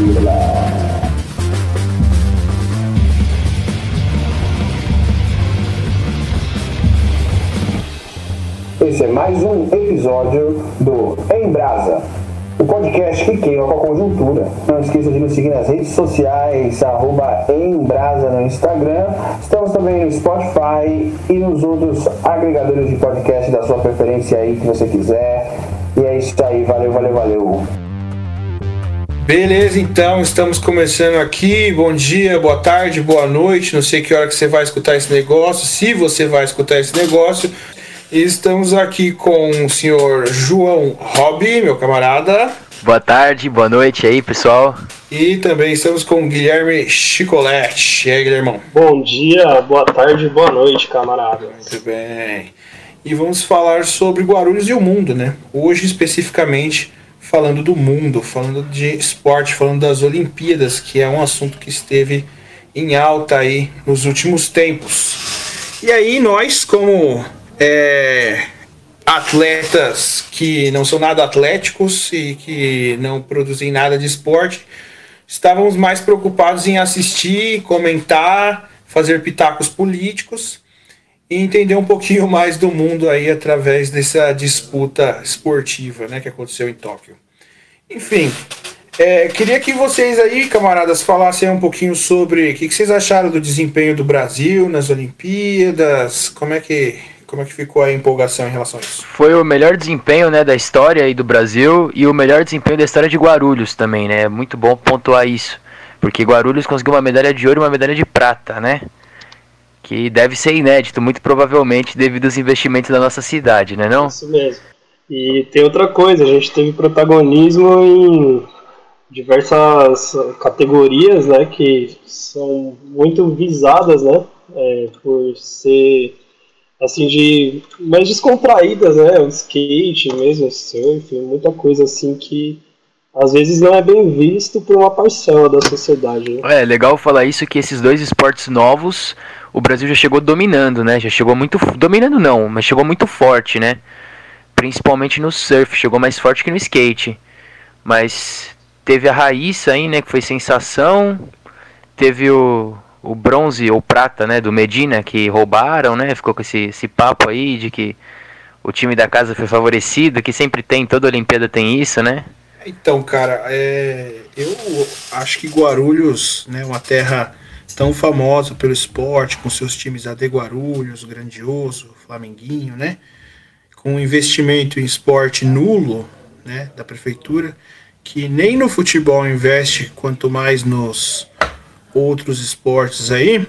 Vila. Esse é mais um episódio do Em Brasa, o podcast que queima com a conjuntura. Não esqueça de nos seguir nas redes sociais, arroba Embrasa no Instagram. Estamos também no Spotify e nos outros agregadores de podcast da sua preferência aí que você quiser. E é isso aí, valeu, valeu, valeu. Beleza, então estamos começando aqui. Bom dia, boa tarde, boa noite. Não sei que hora que você vai escutar esse negócio, se você vai escutar esse negócio. Estamos aqui com o senhor João Hobby, meu camarada. Boa tarde, boa noite aí, pessoal. E também estamos com o Guilherme Chicolete. E aí, Guilhermão? Bom dia, boa tarde, boa noite, camarada. Muito bem. E vamos falar sobre Guarulhos e o mundo, né? Hoje, especificamente, falando do mundo, falando de esporte, falando das Olimpíadas, que é um assunto que esteve em alta aí nos últimos tempos. E aí, nós, como é, atletas que não são nada atléticos e que não produzem nada de esporte, estávamos mais preocupados em assistir, comentar, fazer pitacos políticos e entender um pouquinho mais do mundo aí através dessa disputa esportiva né, que aconteceu em Tóquio. Enfim, é, queria que vocês aí, camaradas, falassem um pouquinho sobre o que, que vocês acharam do desempenho do Brasil nas Olimpíadas, como é que como é que ficou a empolgação em relação a isso? Foi o melhor desempenho né, da história aí do Brasil e o melhor desempenho da história de Guarulhos também, né? Muito bom pontuar isso. Porque Guarulhos conseguiu uma medalha de ouro e uma medalha de prata, né? Que deve ser inédito, muito provavelmente, devido aos investimentos da nossa cidade, né não? Isso mesmo. E tem outra coisa, a gente teve protagonismo em diversas categorias, né, que são muito visadas, né, é, por ser assim, de mais descontraídas, né? O skate mesmo, o surf, muita coisa assim que às vezes não é bem visto por uma parcela da sociedade. Né? É, legal falar isso que esses dois esportes novos, o Brasil já chegou dominando, né? Já chegou muito dominando não, mas chegou muito forte, né? Principalmente no surf, chegou mais forte que no skate. Mas teve a Raíssa aí, né, que foi sensação. Teve o o bronze ou prata, né, do Medina que roubaram, né? Ficou com esse, esse papo aí de que o time da casa foi favorecido, que sempre tem, toda Olimpíada tem isso, né? Então, cara, é, eu acho que Guarulhos, né, uma terra tão famosa pelo esporte, com seus times AD Guarulhos, grandioso, Flamenguinho, né? Com investimento em esporte nulo, né, da prefeitura, que nem no futebol investe, quanto mais nos outros esportes aí,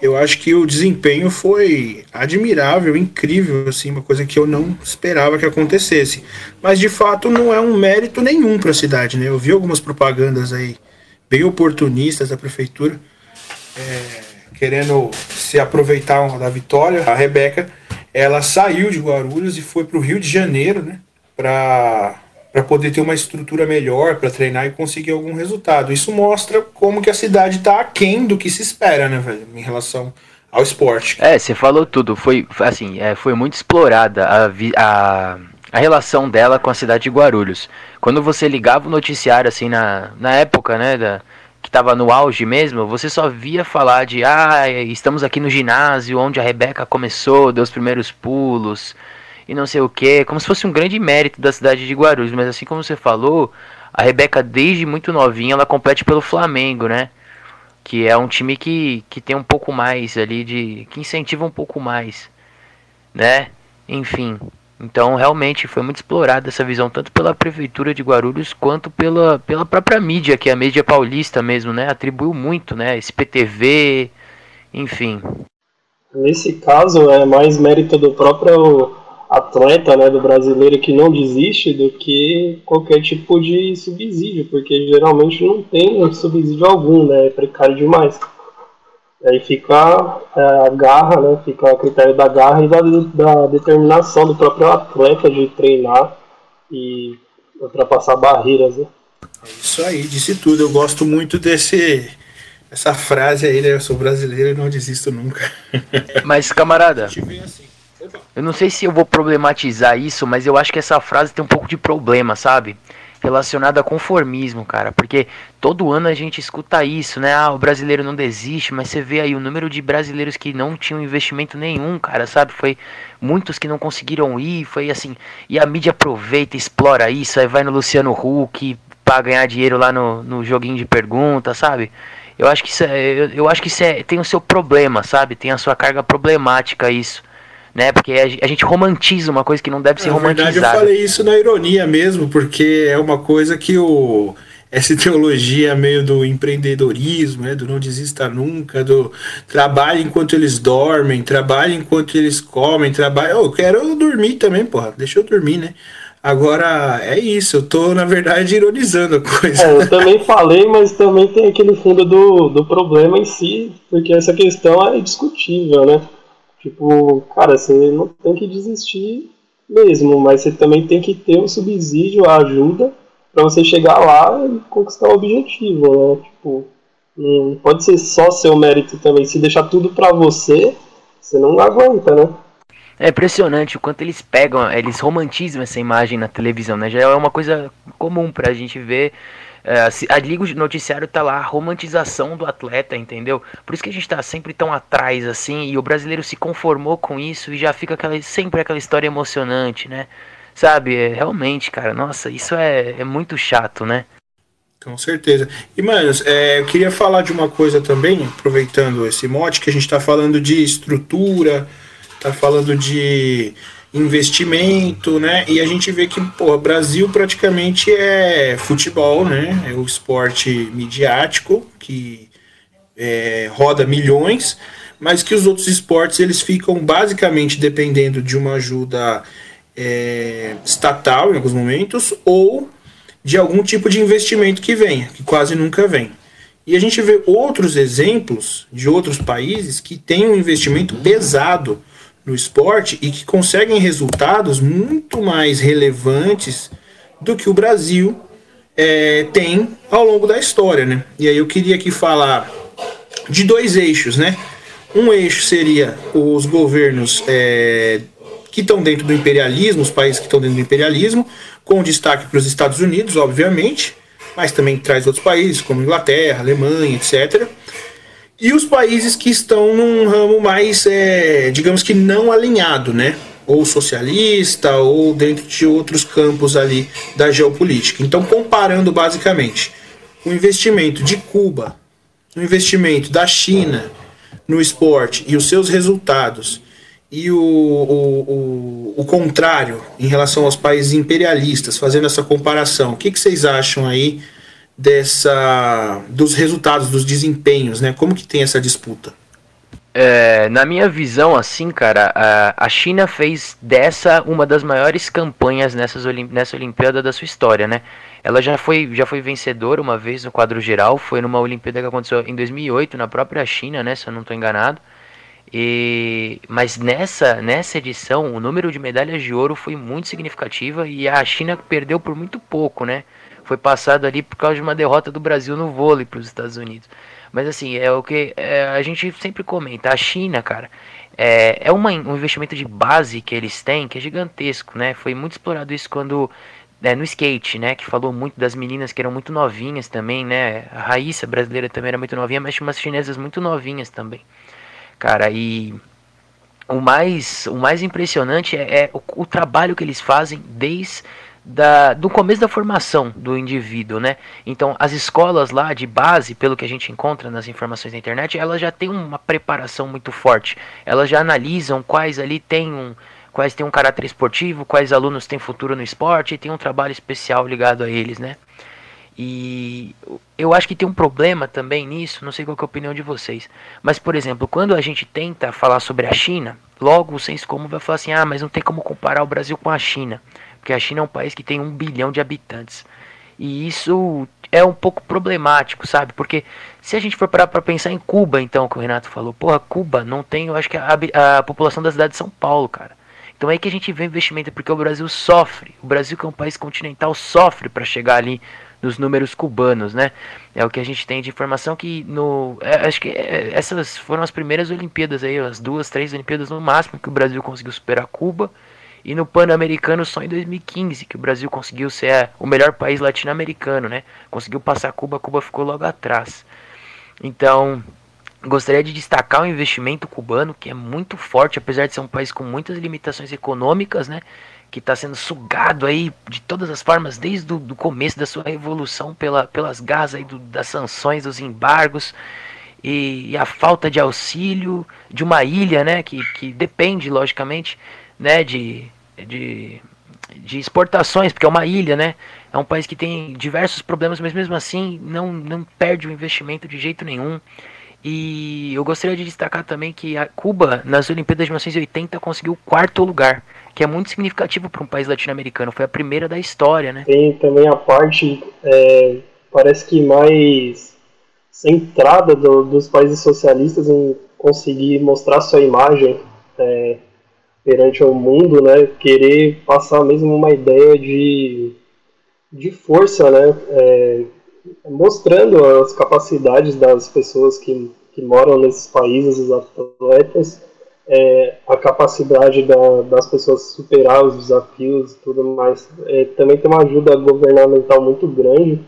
eu acho que o desempenho foi admirável, incrível, assim, uma coisa que eu não esperava que acontecesse. Mas de fato não é um mérito nenhum para a cidade, né? Eu vi algumas propagandas aí bem oportunistas da prefeitura é, querendo se aproveitar da vitória. A Rebeca, ela saiu de Guarulhos e foi para o Rio de Janeiro, né? Para para poder ter uma estrutura melhor para treinar e conseguir algum resultado. Isso mostra como que a cidade está aquém do que se espera, né, velho, em relação ao esporte. É, você falou tudo. Foi assim, é, foi muito explorada a, a, a relação dela com a cidade de Guarulhos. Quando você ligava o noticiário assim na, na época, né, da, que estava no auge mesmo, você só via falar de ah, estamos aqui no ginásio onde a Rebeca começou, deu os primeiros pulos e não sei o que, como se fosse um grande mérito da cidade de Guarulhos, mas assim como você falou, a Rebeca desde muito novinha ela compete pelo Flamengo, né? Que é um time que, que tem um pouco mais ali de. que incentiva um pouco mais, né? Enfim. Então realmente foi muito explorada essa visão, tanto pela prefeitura de Guarulhos quanto pela, pela própria mídia, que é a mídia paulista mesmo, né? Atribuiu muito, né? SPTV, enfim. Nesse caso é mais mérito do próprio atleta né, do brasileiro que não desiste do que qualquer tipo de subsídio, porque geralmente não tem subsídio algum, né, é precário demais. Aí fica é, a garra, né, fica a critério da garra e da, da determinação do próprio atleta de treinar e ultrapassar barreiras. Né. É isso aí, disse tudo. Eu gosto muito desse essa frase aí, né? Eu sou brasileiro e não desisto nunca. Mas, camarada, assim. Eu não sei se eu vou problematizar isso, mas eu acho que essa frase tem um pouco de problema, sabe? Relacionado a conformismo, cara, porque todo ano a gente escuta isso, né? Ah, o brasileiro não desiste, mas você vê aí o número de brasileiros que não tinham investimento nenhum, cara, sabe? Foi muitos que não conseguiram ir, foi assim, e a mídia aproveita, explora isso, aí vai no Luciano Huck para ganhar dinheiro lá no, no joguinho de pergunta, sabe? Eu acho que isso é, eu, eu acho que isso é, tem o seu problema, sabe? Tem a sua carga problemática isso né? Porque a gente romantiza uma coisa que não deve ser romantizada. Na verdade, eu falei isso na ironia mesmo, porque é uma coisa que o essa teologia meio do empreendedorismo, né, do não desista nunca, do trabalho enquanto eles dormem, trabalho enquanto eles comem, trabalho. Eu quero dormir também, porra, deixa eu dormir, né? Agora é isso, eu tô na verdade ironizando a coisa. É, eu também falei, mas também tem aquele fundo do, do problema em si, porque essa questão é discutível, né? Tipo, cara, você não tem que desistir mesmo, mas você também tem que ter um subsídio, a ajuda, para você chegar lá e conquistar o objetivo, né? Tipo, não pode ser só seu mérito também. Se deixar tudo para você, você não aguenta, né? É impressionante o quanto eles pegam, eles romantizam essa imagem na televisão, né? Já é uma coisa comum pra gente ver a Liga de Noticiário tá lá, a romantização do atleta, entendeu? Por isso que a gente tá sempre tão atrás assim, e o brasileiro se conformou com isso e já fica aquela, sempre aquela história emocionante, né? Sabe, é, realmente, cara, nossa, isso é, é muito chato, né? Com certeza. E, manos, é, eu queria falar de uma coisa também, aproveitando esse mote, que a gente tá falando de estrutura, tá falando de investimento, né? E a gente vê que, pô, Brasil praticamente é futebol, né? É o esporte midiático que é, roda milhões, mas que os outros esportes eles ficam basicamente dependendo de uma ajuda é, estatal em alguns momentos ou de algum tipo de investimento que venha, que quase nunca vem. E a gente vê outros exemplos de outros países que têm um investimento pesado no esporte e que conseguem resultados muito mais relevantes do que o Brasil é, tem ao longo da história, né? E aí eu queria aqui falar de dois eixos, né? Um eixo seria os governos é, que estão dentro do imperialismo, os países que estão dentro do imperialismo, com destaque para os Estados Unidos, obviamente, mas também traz outros países, como Inglaterra, Alemanha, etc e os países que estão num ramo mais, é, digamos que não alinhado, né? Ou socialista, ou dentro de outros campos ali da geopolítica. Então, comparando basicamente o investimento de Cuba, o investimento da China no esporte e os seus resultados, e o, o, o, o contrário em relação aos países imperialistas, fazendo essa comparação, o que, que vocês acham aí? Dessa dos resultados, dos desempenhos, né? Como que tem essa disputa? É, na minha visão, assim, cara, a, a China fez dessa uma das maiores campanhas nessas nessa Olimpíada da sua história, né? Ela já foi, já foi vencedora uma vez no quadro geral, foi numa Olimpíada que aconteceu em 2008 na própria China, né? Se eu não estou enganado. E, mas nessa, nessa edição, o número de medalhas de ouro foi muito significativa e a China perdeu por muito pouco, né? Foi passado ali por causa de uma derrota do Brasil no vôlei para os Estados Unidos. Mas assim, é o que é, a gente sempre comenta. A China, cara, é, é uma, um investimento de base que eles têm que é gigantesco, né? Foi muito explorado isso quando é, no skate, né? Que falou muito das meninas que eram muito novinhas também, né? A Raíssa brasileira também era muito novinha, mas tinha umas chinesas muito novinhas também. Cara, e o mais, o mais impressionante é, é o, o trabalho que eles fazem desde da, do começo da formação do indivíduo, né? Então, as escolas lá de base, pelo que a gente encontra nas informações da internet, elas já têm uma preparação muito forte. Elas já analisam quais ali têm um, quais têm um caráter esportivo, quais alunos têm futuro no esporte e tem um trabalho especial ligado a eles, né? E eu acho que tem um problema também nisso, não sei qual é a opinião de vocês. Mas, por exemplo, quando a gente tenta falar sobre a China, logo o senso comum vai falar assim: ah, mas não tem como comparar o Brasil com a China. Porque a China é um país que tem um bilhão de habitantes. E isso é um pouco problemático, sabe? Porque se a gente for parar para pensar em Cuba, então, que o Renato falou, porra, Cuba não tem, eu acho que a, a, população da cidade de São Paulo, cara. Então é aí que a gente vê investimento, porque o Brasil sofre. O Brasil, que é um país continental, sofre para chegar ali nos números cubanos, né? É o que a gente tem de informação que no. É, acho que é, essas foram as primeiras Olimpíadas aí, as duas, três Olimpíadas no máximo que o Brasil conseguiu superar Cuba E no Pan-Americano só em 2015 que o Brasil conseguiu ser o melhor país latino-americano, né? Conseguiu passar Cuba, Cuba ficou logo atrás. Então, gostaria de destacar o investimento cubano, que é muito forte, apesar de ser um país com muitas limitações econômicas, né? Que está sendo sugado aí de todas as formas, desde o começo da sua revolução, pela, pelas garras aí do, das sanções, dos embargos e, e, a falta de auxílio de uma ilha, né? Que, que depende, logicamente, né? De, de, de exportações, porque é uma ilha, né? É um país que tem diversos problemas, mas mesmo assim não, não perde o investimento de jeito nenhum. E eu gostaria de destacar também que a Cuba, nas Olimpíadas de 1980, conseguiu o quarto lugar, que é muito significativo para um país latino-americano. Foi a primeira da história, né? Tem também a parte, é, parece que mais centrada do, dos países socialistas em conseguir mostrar sua imagem é, perante o mundo, né? Querer passar mesmo uma ideia de, de força, né? É, mostrando as capacidades das pessoas que, que moram nesses países, os atletas, é, a capacidade da, das pessoas superar os desafios e tudo mais. É, também tem uma ajuda governamental muito grande.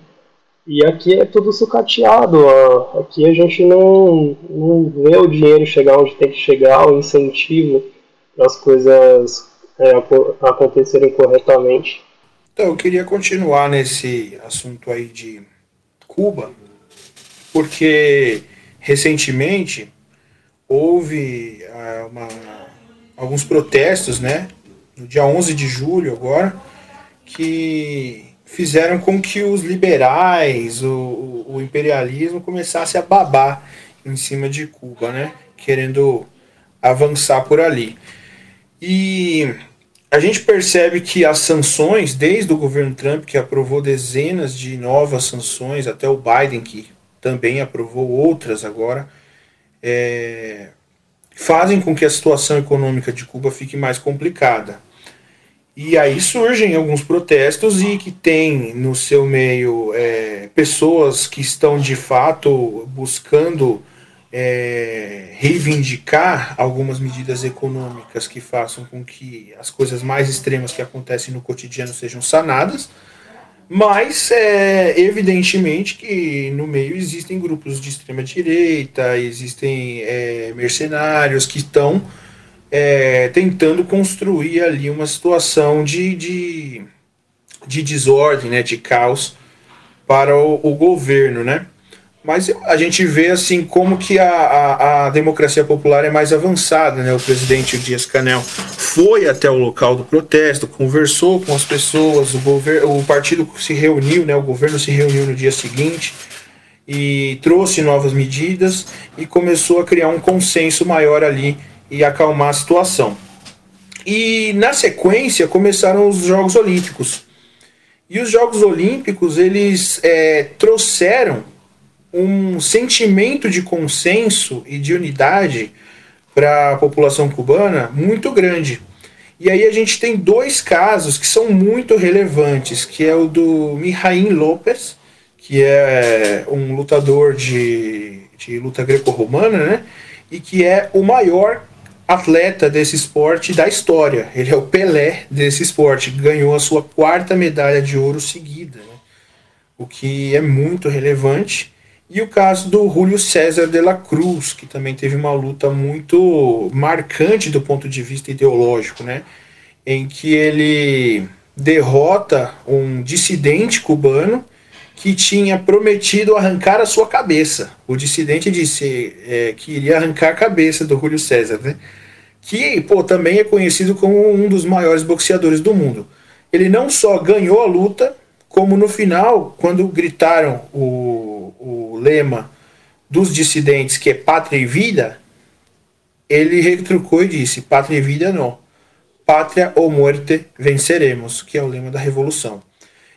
E aqui é tudo sucateado. Ó. Aqui a gente não, não vê o dinheiro chegar onde tem que chegar, o incentivo as coisas é, acontecerem corretamente. Então, eu queria continuar nesse assunto aí de Cuba, porque recentemente houve uh, uma, alguns protestos, né, no dia 11 de julho agora, que fizeram com que os liberais, o, o imperialismo começasse a babar em cima de Cuba, né, querendo avançar por ali. E a gente percebe que as sanções, desde o governo Trump, que aprovou dezenas de novas sanções, até o Biden, que também aprovou outras agora, é, fazem com que a situação econômica de Cuba fique mais complicada. E aí surgem alguns protestos e que tem no seu meio é, pessoas que estão de fato buscando é, reivindicar algumas medidas econômicas que façam com que as coisas mais extremas que acontecem no cotidiano sejam sanadas, mas é, evidentemente que no meio existem grupos de extrema direita, existem é, mercenários que estão é, tentando construir ali uma situação de, de, de desordem, né, de caos para o, o governo, né? Mas a gente vê assim como que a, a, a, democracia popular é mais avançada, né? O presidente Dias Canel foi até o local do protesto, conversou com as pessoas, o, governo, o partido se reuniu, né? O governo se reuniu no dia seguinte e trouxe novas medidas e começou a criar um consenso maior ali e acalmar a situação. E na sequência começaram os Jogos Olímpicos. E os Jogos Olímpicos eles é, trouxeram um sentimento de consenso e de unidade para a população cubana muito grande. E aí a gente tem dois casos que são muito relevantes, que é o do Mijaín López, que é um lutador de, de luta greco-romana, né? E que é o maior atleta desse esporte da história. Ele é o Pelé desse esporte, ganhou a sua quarta medalha de ouro seguida, né? o que é muito relevante. E o caso do Julio César de la Cruz, que também teve uma luta muito marcante do ponto de vista ideológico, né? em que ele derrota um dissidente cubano que tinha prometido arrancar a sua cabeça. O dissidente disse é, que iria arrancar a cabeça do Julio César, né? que pô, também é conhecido como um dos maiores boxeadores do mundo. Ele não só ganhou a luta, como no final, quando gritaram o, o lema dos dissidentes, que é pátria e vida, ele retrucou e disse: pátria e vida não. Pátria ou morte venceremos, que é o lema da revolução.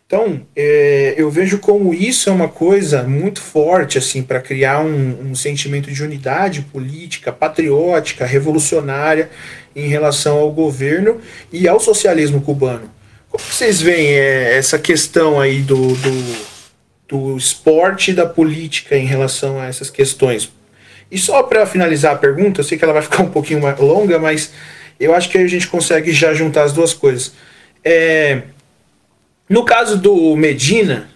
Então, é, eu vejo como isso é uma coisa muito forte assim para criar um, um, sentimento de unidade política, patriótica, revolucionária em relação ao governo e ao socialismo cubano. Como vocês veem é, essa questão aí do, do, do esporte e da política em relação a essas questões? E só para finalizar a pergunta, eu sei que ela vai ficar um pouquinho mais longa, mas Eu acho que a gente consegue já juntar as duas coisas. É, no caso do Medina,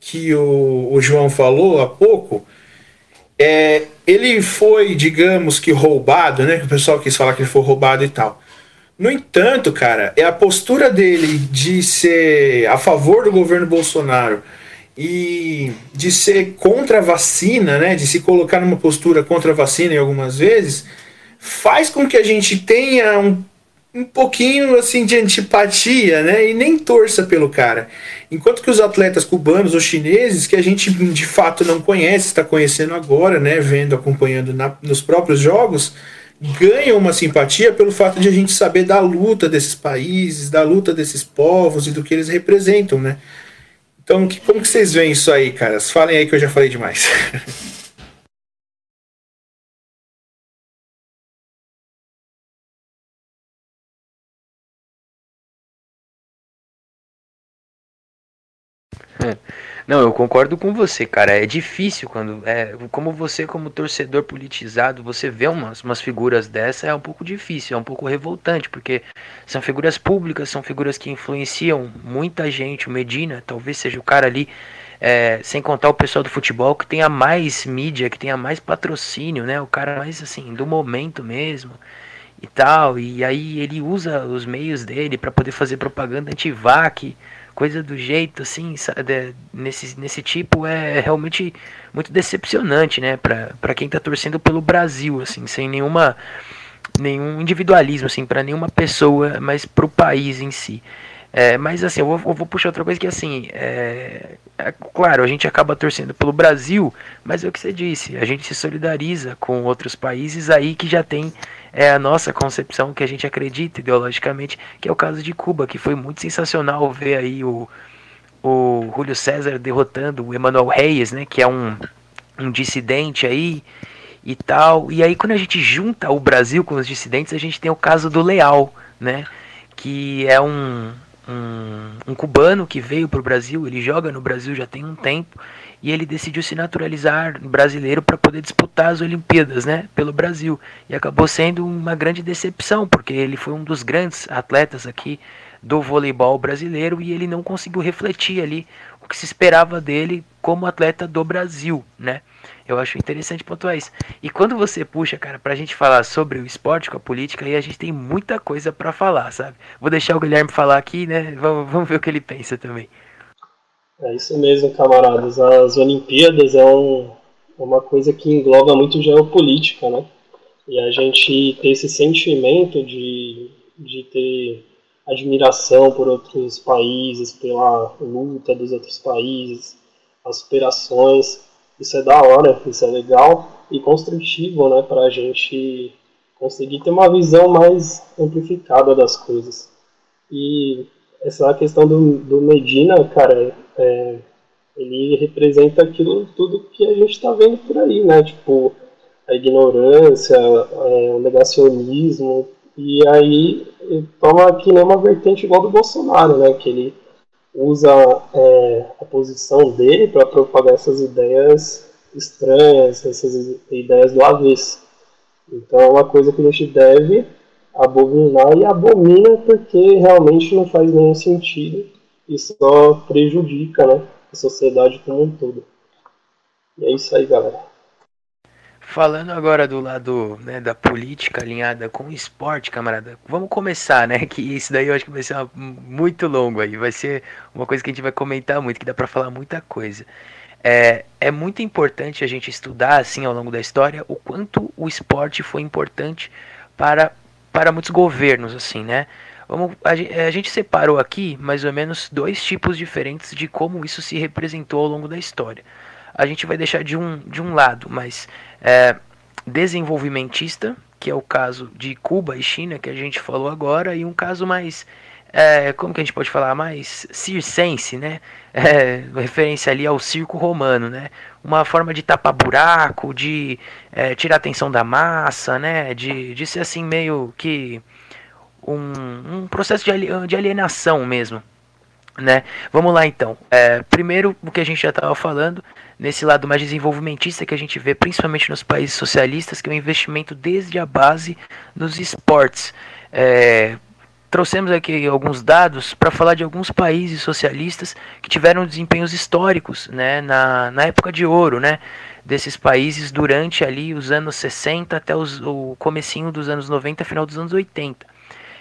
que o, o João falou há pouco, é, ele foi, digamos que roubado, né? O pessoal quis falar que ele foi roubado e tal. No entanto, cara, é a postura dele de ser a favor do governo Bolsonaro e de ser contra a vacina, né, de se colocar numa postura contra a vacina em algumas vezes, faz com que a gente tenha um, um pouquinho assim de antipatia, né, e nem torça pelo cara. Enquanto que os atletas cubanos ou chineses, que a gente de fato não conhece, está conhecendo agora, né, vendo, acompanhando na, nos próprios jogos, ganham uma simpatia pelo fato de a gente saber da luta desses países, da luta desses povos e do que eles representam, né? Então, que, como que vocês veem isso aí, caras? Falem aí que eu já falei demais. Não, eu concordo com você, cara. É difícil quando. É, como você, como torcedor politizado, você vê umas, umas figuras dessa, é um pouco difícil, é um pouco revoltante, porque são figuras públicas, são figuras que influenciam muita gente. O Medina talvez seja o cara ali, é, sem contar o pessoal do futebol, que tenha mais mídia, que tenha mais patrocínio, né? O cara mais assim, do momento mesmo e tal. E aí ele usa os meios dele para poder fazer propaganda anti-vac coisa do jeito assim, sabe, nesse, nesse tipo é realmente muito decepcionante, né, para quem tá torcendo pelo Brasil, assim, sem nenhuma nenhum individualismo assim para nenhuma pessoa, mas pro país em si. É, mas assim, eu vou, eu vou, puxar outra coisa que assim, é, é, claro, a gente acaba torcendo pelo Brasil, mas é o que você disse, a gente se solidariza com outros países aí que já tem é, a nossa concepção, que a gente acredita ideologicamente, que é o caso de Cuba, que foi muito sensacional ver aí o, o Júlio César derrotando o Emanuel Reyes, né, que é um, um dissidente aí e tal. E aí quando a gente junta o Brasil com os dissidentes, a gente tem o caso do Leal, né, que é um um, um cubano que veio para o Brasil, ele joga no Brasil já tem um tempo e ele decidiu se naturalizar brasileiro para poder disputar as Olimpíadas, né, pelo Brasil. E acabou sendo uma grande decepção, porque ele foi um dos grandes atletas aqui do voleibol brasileiro e ele não conseguiu refletir ali o que se esperava dele como atleta do Brasil, né? Eu acho interessante pontuar isso. E quando você puxa, cara, pra gente falar sobre o esporte com a política, aí a gente tem muita coisa para falar, sabe? Vou deixar o Guilherme falar aqui, né? Vamos, vamos ver o que ele pensa também. É isso mesmo, camaradas. As Olimpíadas é um, é uma coisa que engloba muito geopolítica, né? E a gente ter esse sentimento de, de ter admiração por outros países, pela luta dos outros países, as superações isso é da hora, isso é legal e construtivo, né, para a gente conseguir ter uma visão mais amplificada das coisas. E essa questão do, do Medina, cara, é, ele representa aquilo tudo que a gente está vendo por aí, né? Tipo, a ignorância, é, o negacionismo, e aí toma aqui nem uma vertente igual do Bolsonaro, né? Que ele usa é, a posição dele para propagar essas ideias estranhas, essas ideias do avesso. Então é uma coisa que a gente deve abominar e abomina porque realmente não faz nenhum sentido e só prejudica né, a sociedade como um todo. E é isso aí, galera. Falando agora do lado né, da política alinhada com o esporte, camarada, vamos começar, né? Que isso daí eu acho que vai ser uma, muito longo aí, vai ser uma coisa que a gente vai comentar muito, que dá para falar muita coisa. É, é muito importante a gente estudar assim ao longo da história o quanto o esporte foi importante para, para muitos governos, assim, né? Vamos, a, a gente separou aqui mais ou menos dois tipos diferentes de como isso se representou ao longo da história a gente vai deixar de um, de um lado, mas é, desenvolvimentista, que é o caso de Cuba e China, que a gente falou agora, e um caso mais, é, como que a gente pode falar, mais circense, né? É, referência ali ao circo romano, né? Uma forma de tapar buraco, de é, tirar a atenção da massa, né? De, de ser assim meio que um, um processo de alienação mesmo. Né? Vamos lá então. É, primeiro, o que a gente já estava falando, nesse lado mais desenvolvimentista que a gente vê principalmente nos países socialistas, que é o investimento desde a base nos esportes. É, trouxemos aqui alguns dados para falar de alguns países socialistas que tiveram desempenhos históricos né, na, na época de ouro né, desses países durante ali os anos 60 até os, o comecinho dos anos 90, final dos anos 80.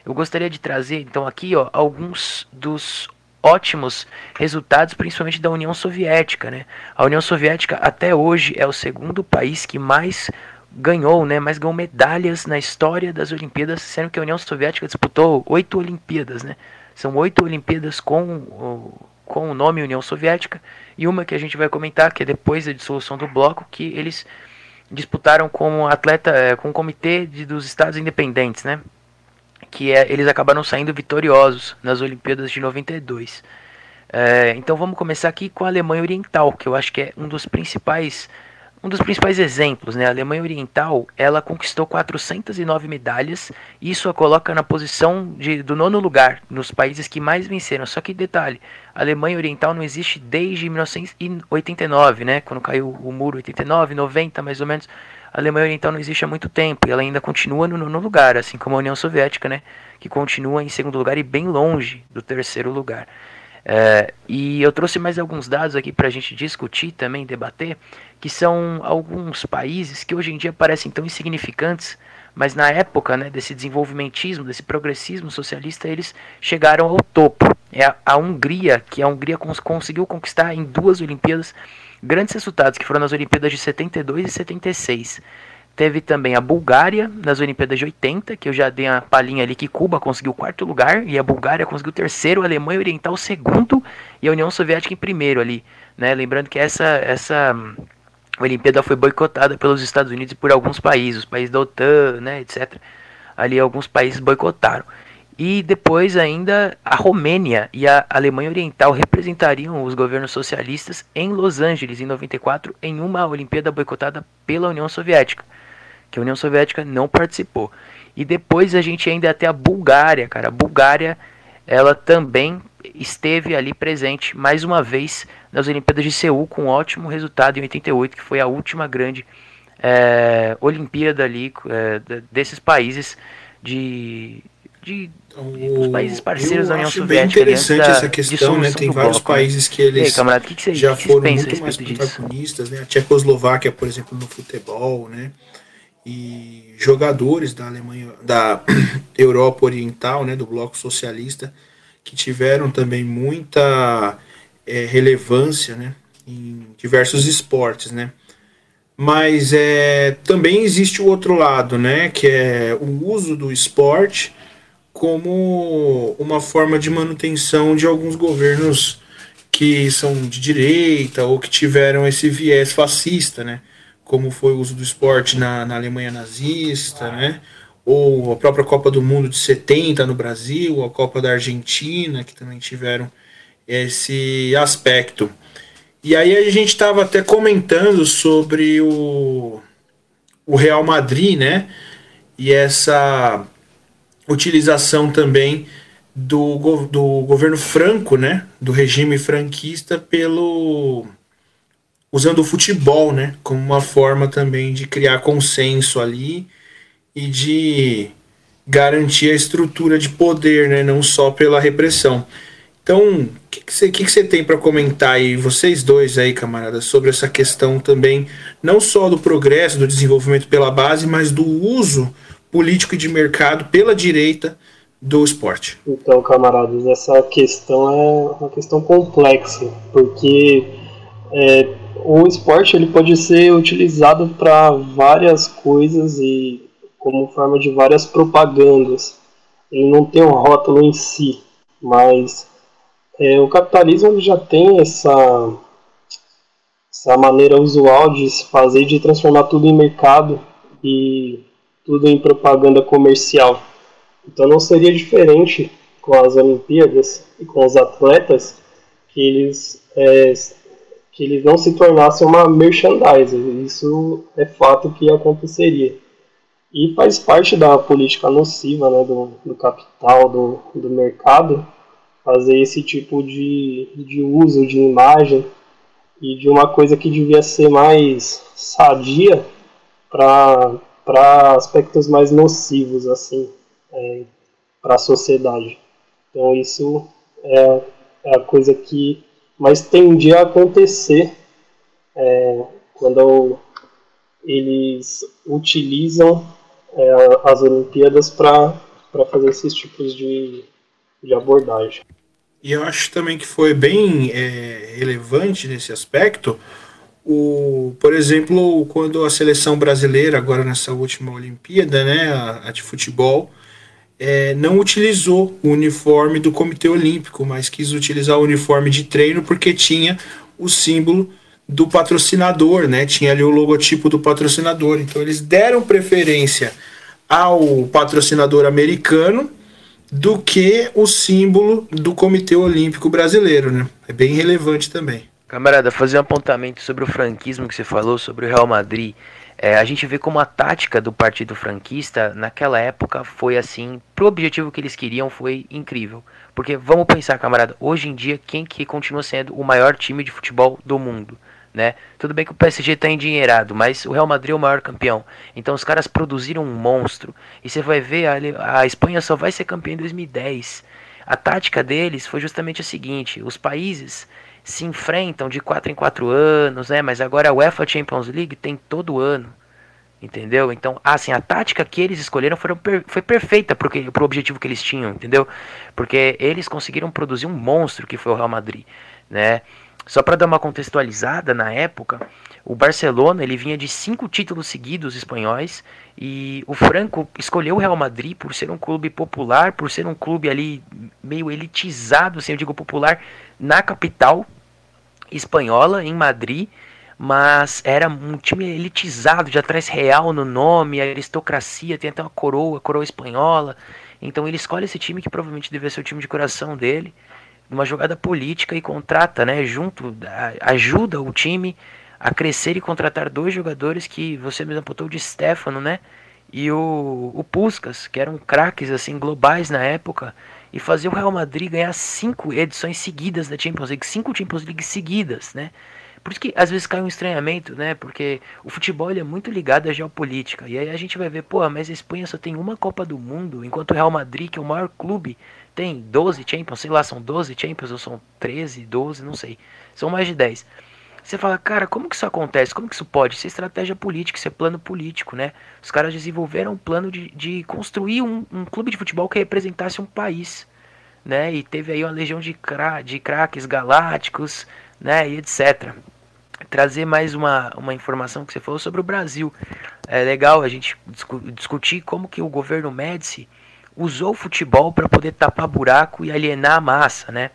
Eu gostaria de trazer então aqui ó, alguns dos ótimos resultados, principalmente da União Soviética. Né? A União Soviética até hoje é o segundo país que mais ganhou, né, mais ganhou medalhas na história das Olimpíadas, sendo que a União Soviética disputou oito Olimpíadas, né? São oito Olimpíadas com o, com o nome União Soviética e uma que a gente vai comentar que é depois da dissolução do bloco que eles disputaram com atleta, é, com o comitê de, dos Estados Independentes, né? que é, eles acabaram saindo vitoriosos nas Olimpíadas de 92. É, então vamos começar aqui com a Alemanha Oriental, que eu acho que é um dos principais um dos principais exemplos, né? A Alemanha Oriental, ela conquistou 409 medalhas, e isso a coloca na posição de, do nono lugar nos países que mais venceram. Só que detalhe, a Alemanha Oriental não existe desde 1989, né? Quando caiu o muro 89, 90 mais ou menos. A Alemanha Oriental não existe há muito tempo e ela ainda continua no nono lugar, assim como a União Soviética, né? Que continua em segundo lugar e bem longe do terceiro lugar. É, e eu trouxe mais alguns dados aqui para a gente discutir também, debater, que são alguns países que hoje em dia parecem tão insignificantes, mas na época né, desse desenvolvimentismo, desse progressismo socialista, eles chegaram ao topo. É a, a Hungria, que a Hungria cons conseguiu conquistar em duas Olimpíadas grandes resultados, que foram nas Olimpíadas de 72 e 76. Teve também a Bulgária nas Olimpíadas de 80, que eu já dei a palhinha ali que Cuba conseguiu o quarto lugar e a Bulgária conseguiu o terceiro, a Alemanha Oriental o segundo e a União Soviética em primeiro ali. Né? Lembrando que essa, essa Olimpíada foi boicotada pelos Estados Unidos e por alguns países, os países da OTAN, né, etc. Ali alguns países boicotaram. E depois ainda a Romênia e a Alemanha Oriental representariam os governos socialistas em Los Angeles em 94 em uma Olimpíada boicotada pela União Soviética, que a União Soviética não participou. E depois a gente ainda até a Bulgária, cara. A Bulgária, ela também esteve ali presente mais uma vez nas Olimpíadas de Seul com um ótimo resultado em 88, que foi a última grande é, Olimpíada ali é, desses países de, de os países parceiros da União Soviética. É bem interessante essa questão, né? Tem vários bloco, né? países que eles aí, camarada, que que você, já foram muito mais protagonistas, né? A Tchecoslováquia, por exemplo, no futebol, né? E jogadores da Alemanha, da Europa Oriental, né? Do bloco socialista, que tiveram também muita é, relevância, né? Em diversos esportes, né? Mas é, também existe o outro lado, né? Que é o uso do esporte como uma forma de manutenção de alguns governos que são de direita ou que tiveram esse viés fascista, né? Como foi o uso do esporte na, na Alemanha nazista, né? Ou a própria Copa do Mundo de 70 no Brasil, a Copa da Argentina, que também tiveram esse aspecto. E aí a gente estava até comentando sobre o, o Real Madrid, né? E essa utilização também do, do governo franco, né, do regime franquista, pelo usando o futebol, né, como uma forma também de criar consenso ali e de garantir a estrutura de poder, né, não só pela repressão. Então, o que, você, que, que tem para comentar aí, vocês dois aí, camaradas, sobre essa questão também, não só do progresso, do desenvolvimento pela base, mas do uso político e de mercado pela direita do esporte. Então, camaradas, essa questão é uma questão complexa, porque é, o esporte ele pode ser utilizado para várias coisas e como forma de várias propagandas. Ele não tem um rótulo em si, mas é, o capitalismo já tem essa, essa maneira usual de se fazer, de transformar tudo em mercado e tudo em propaganda comercial. Então não seria diferente com as Olimpíadas e com os atletas que eles, é, que eles não se tornassem uma merchandise. Isso é fato que aconteceria. E faz parte da política nociva né, do, do capital, do, do mercado, fazer esse tipo de, de uso de imagem e de uma coisa que devia ser mais sadia para aspectos mais nocivos assim é, para a sociedade. Então isso é, é, a coisa que mais tendia a acontecer é, quando eles utilizam é, as Olimpíadas para fazer esses tipos de, de abordagem. E eu acho também que foi bem é, relevante nesse aspecto, o, por exemplo, quando a seleção brasileira, agora nessa última Olimpíada, né, a, a de futebol, é, não utilizou o uniforme do Comitê Olímpico, mas quis utilizar o uniforme de treino porque tinha o símbolo do patrocinador, né? Tinha ali o logotipo do patrocinador. Então eles deram preferência ao patrocinador americano do que o símbolo do Comitê Olímpico Brasileiro, né? É bem relevante também. Camarada, fazer um apontamento sobre o franquismo que você falou, sobre o Real Madrid. É, a gente vê como a tática do partido franquista naquela época foi assim, pro objetivo que eles queriam foi incrível. Porque vamos pensar, camarada, hoje em dia quem que continua sendo o maior time de futebol do mundo? né? Tudo bem que o PSG está endinheirado, mas o Real Madrid é o maior campeão. Então os caras produziram um monstro. E você vai ver, a, a Espanha só vai ser campeã em 2010. A tática deles foi justamente a seguinte: os países se enfrentam de 4 em 4 anos, né? Mas agora a UEFA Champions League tem todo ano. Entendeu? Então, assim, a tática que eles escolheram foi, foi perfeita para o objetivo que eles tinham, entendeu? Porque eles conseguiram produzir um monstro que foi o Real Madrid, né? Só para dar uma contextualizada, na época, o Barcelona ele vinha de cinco títulos seguidos espanhóis e o Franco escolheu o Real Madrid por ser um clube popular, por ser um clube ali meio elitizado, assim, eu digo popular, na capital espanhola, em Madrid, mas era um time elitizado, já traz real no nome, aristocracia, tem até uma coroa, coroa espanhola. Então ele escolhe esse time que provavelmente deve ser o time de coração dele uma jogada política e contrata, né, junto, ajuda o time a crescer e contratar dois jogadores que você mesmo apontou de Stefano, né, e o, o Puskas, que eram craques assim globais na época, e fazer o Real Madrid ganhar cinco edições seguidas da Champions League, cinco Champions League seguidas, né? Por isso que às vezes cai um estranhamento, né? Porque o futebol é muito ligado à geopolítica. E aí a gente vai ver, pô, mas a Espanha só tem uma Copa do Mundo, enquanto o Real Madrid, que é o maior clube, tem 12 Champions, sei lá, são 12 Champions ou são 13, 12, não sei. São mais de 10. Você fala, cara, como que isso acontece? Como que isso pode? Isso é estratégia política, isso é plano político, né? Os caras desenvolveram um plano de, de construir um, um clube de futebol que representasse um país, né? E teve aí uma legião de, cra de craques galácticos, né? E etc. Trazer mais uma, uma informação que você falou sobre o Brasil. É legal a gente discu discutir como que o governo Médici usou o futebol para poder tapar buraco e alienar a massa, né?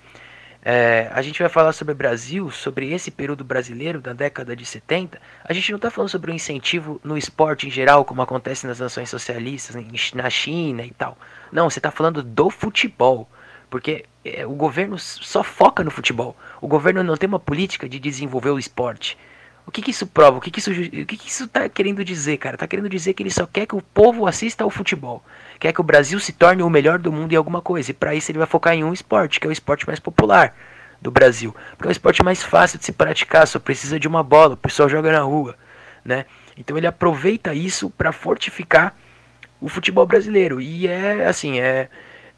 É, a gente vai falar sobre o Brasil, sobre esse período brasileiro da década de 70. A gente não está falando sobre o incentivo no esporte em geral, como acontece nas nações socialistas, na China e tal. Não, você está falando do futebol. Porque é, o governo só foca no futebol. O governo não tem uma política de desenvolver o esporte. O que, que isso prova? O que, que isso o que, que isso tá querendo dizer, cara? Tá querendo dizer que ele só quer que o povo assista ao futebol. Quer que o Brasil se torne o melhor do mundo em alguma coisa. E para isso ele vai focar em um esporte, que é o esporte mais popular do Brasil. Porque é o esporte mais fácil de se praticar, só precisa de uma bola, o pessoal joga na rua, né? Então ele aproveita isso para fortificar o futebol brasileiro. E é assim, é,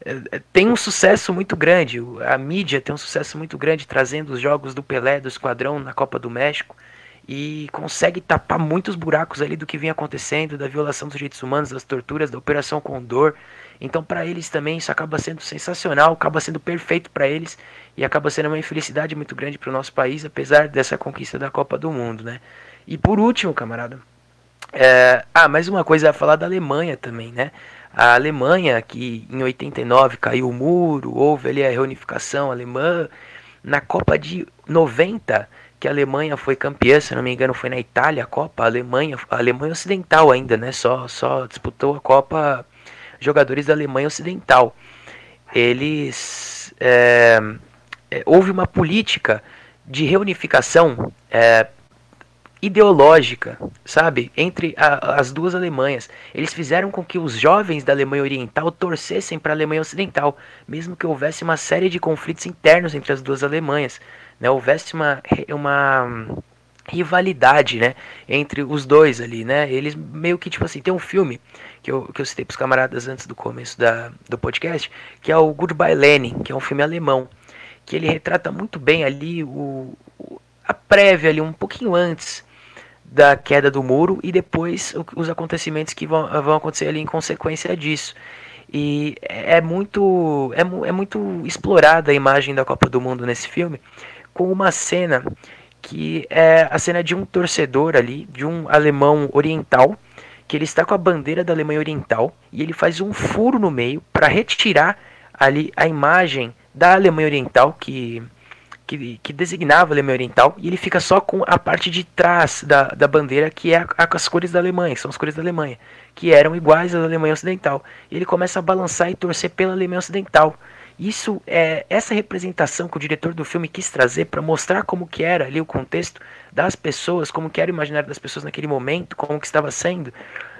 é, é, tem um sucesso muito grande. A mídia tem um sucesso muito grande trazendo os jogos do Pelé, do Esquadrão na Copa do México e consegue tapar muitos buracos ali do que vinha acontecendo, da violação dos direitos humanos, das torturas, da Operação Condor. Então, para eles também isso acaba sendo sensacional, acaba sendo perfeito para eles e acaba sendo uma infelicidade muito grande para o nosso país, apesar dessa conquista da Copa do Mundo, né? E por último, camarada, é... ah, mais uma coisa a falar da Alemanha também, né? A Alemanha, que em 89 caiu o muro, houve ali a reunificação alemã, na Copa de 90 que a Alemanha foi campeã, se não me engano, foi na Itália a Copa, a Alemanha, a Alemanha Ocidental ainda, né? Só, só disputou a Copa jogadores da Alemanha Ocidental. Eles é, houve uma política de reunificação é, ideológica, sabe, entre a, as duas Alemanhas. Eles fizeram com que os jovens da Alemanha Oriental torcessem para a Alemanha Ocidental, mesmo que houvesse uma série de conflitos internos entre as duas Alemanhas, né? Houvesse uma uma rivalidade, né, entre os dois ali, né? Eles meio que tipo assim, tem um filme que eu, que eu citei para os camaradas antes do começo da, do podcast, que é o Goodbye Lenin, que é um filme alemão, que ele retrata muito bem ali o, o a prévia ali um pouquinho antes da queda do muro e depois os acontecimentos que vão, vão acontecer ali em consequência disso. E é muito é, é muito explorada a imagem da Copa do Mundo nesse filme com uma cena que é a cena de um torcedor ali, de um alemão oriental, que ele está com a bandeira da Alemanha Oriental e ele faz um furo no meio para retirar ali a imagem da Alemanha Oriental que que, que, designava a Alemanha Oriental, e ele fica só com a parte de trás da, da bandeira, que é a, a, as cores da Alemanha, são as cores da Alemanha, que eram iguais à Alemanha Ocidental. E ele começa a balançar e torcer pela Alemanha Ocidental. Isso é essa representação que o diretor do filme quis trazer para mostrar como que era ali o contexto das pessoas, como que era o imaginário das pessoas naquele momento, como que estava sendo.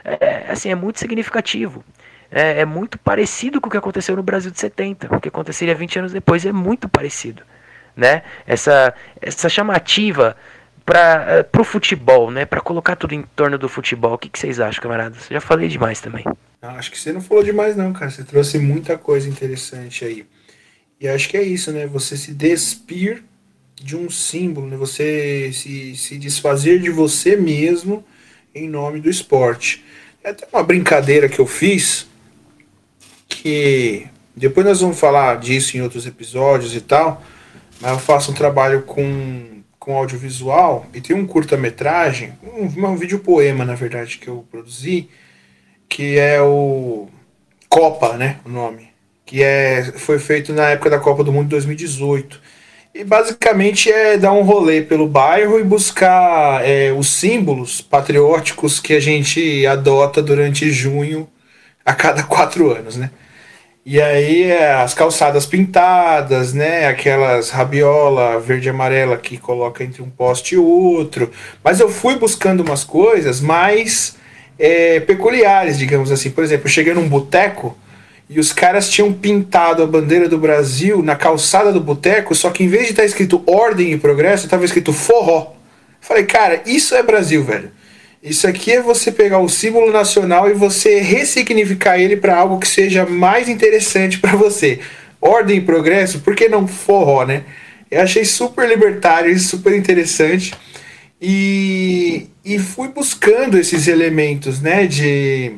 É, assim, é muito significativo. É, é muito parecido com o que aconteceu no Brasil de 70. O que aconteceria 20 anos depois é muito parecido né? Essa, essa chamativa para uh, o futebol, né? Para colocar tudo em torno do futebol. O que, que vocês acham, camaradas? Já falei demais também. Não, acho que você não falou demais, não, cara. Você trouxe muita coisa interessante aí. E acho que é isso, né? Você se despir de um símbolo, né? Você se, se desfazer de você mesmo em nome do esporte. É até uma brincadeira que eu fiz que depois nós vamos falar disso em outros episódios e tal eu faço um trabalho com, com audiovisual e tem um curta-metragem, um, um vídeo poema, na verdade, que eu produzi, que é o Copa, né, o nome, que é, foi feito na época da Copa do Mundo de 2018. E basicamente é dar um rolê pelo bairro e buscar é, os símbolos patrióticos que a gente adota durante junho a cada quatro anos, né? E aí é, as calçadas pintadas, né? Aquelas rabiola verde e amarela que coloca entre um poste e outro. Mas eu fui buscando umas coisas mais é, peculiares, digamos assim. Por exemplo, eu cheguei num boteco e os caras tinham pintado a bandeira do Brasil na calçada do boteco, só que em vez de estar escrito ordem e progresso, estava escrito forró. Falei, cara, isso é Brasil, velho. Isso aqui é você pegar o símbolo nacional e você ressignificar ele para algo que seja mais interessante para você. Ordem e progresso, por que não forró, né? Eu achei super libertário e super interessante. E, e fui buscando esses elementos né, de,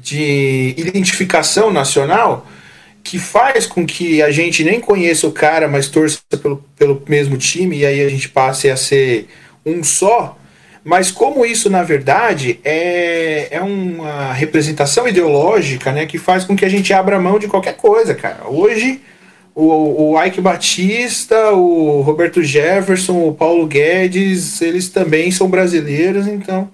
de identificação nacional que faz com que a gente nem conheça o cara, mas torça pelo, pelo mesmo time e aí a gente passe a ser um só mas como isso, na verdade, é, é uma representação ideológica né, que faz com que a gente abra mão de qualquer coisa, cara. Hoje, o, o Ike Batista, o Roberto Jefferson, o Paulo Guedes, eles também são brasileiros, então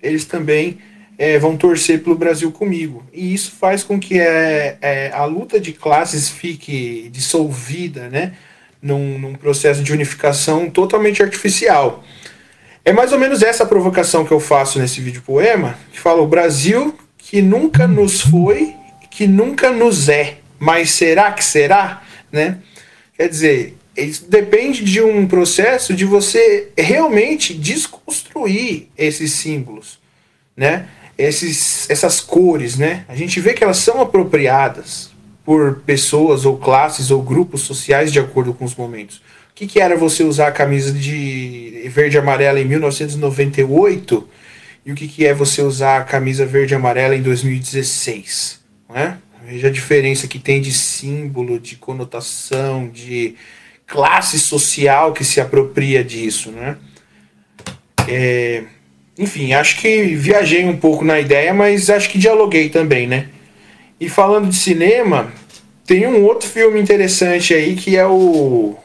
eles também é, vão torcer pelo Brasil comigo. E isso faz com que é, é, a luta de classes fique dissolvida né, num, num processo de unificação totalmente artificial. É mais ou menos essa provocação que eu faço nesse vídeo poema, que fala o Brasil que nunca nos foi, que nunca nos é, mas será que será, né? Quer dizer, isso depende de um processo de você realmente desconstruir esses símbolos, né? Esses, essas cores, né? A gente vê que elas são apropriadas por pessoas ou classes ou grupos sociais de acordo com os momentos que, que era você usar a camisa de verde e amarela em 1998 e o que, que é você usar a camisa verde e amarela em 2016. Né? Veja a diferença que tem de símbolo, de conotação, de classe social que se apropria disso. Né? É, enfim, acho que viajei um pouco na ideia, mas acho que dialoguei também, né? E falando de cinema, tem um outro filme interessante aí que é o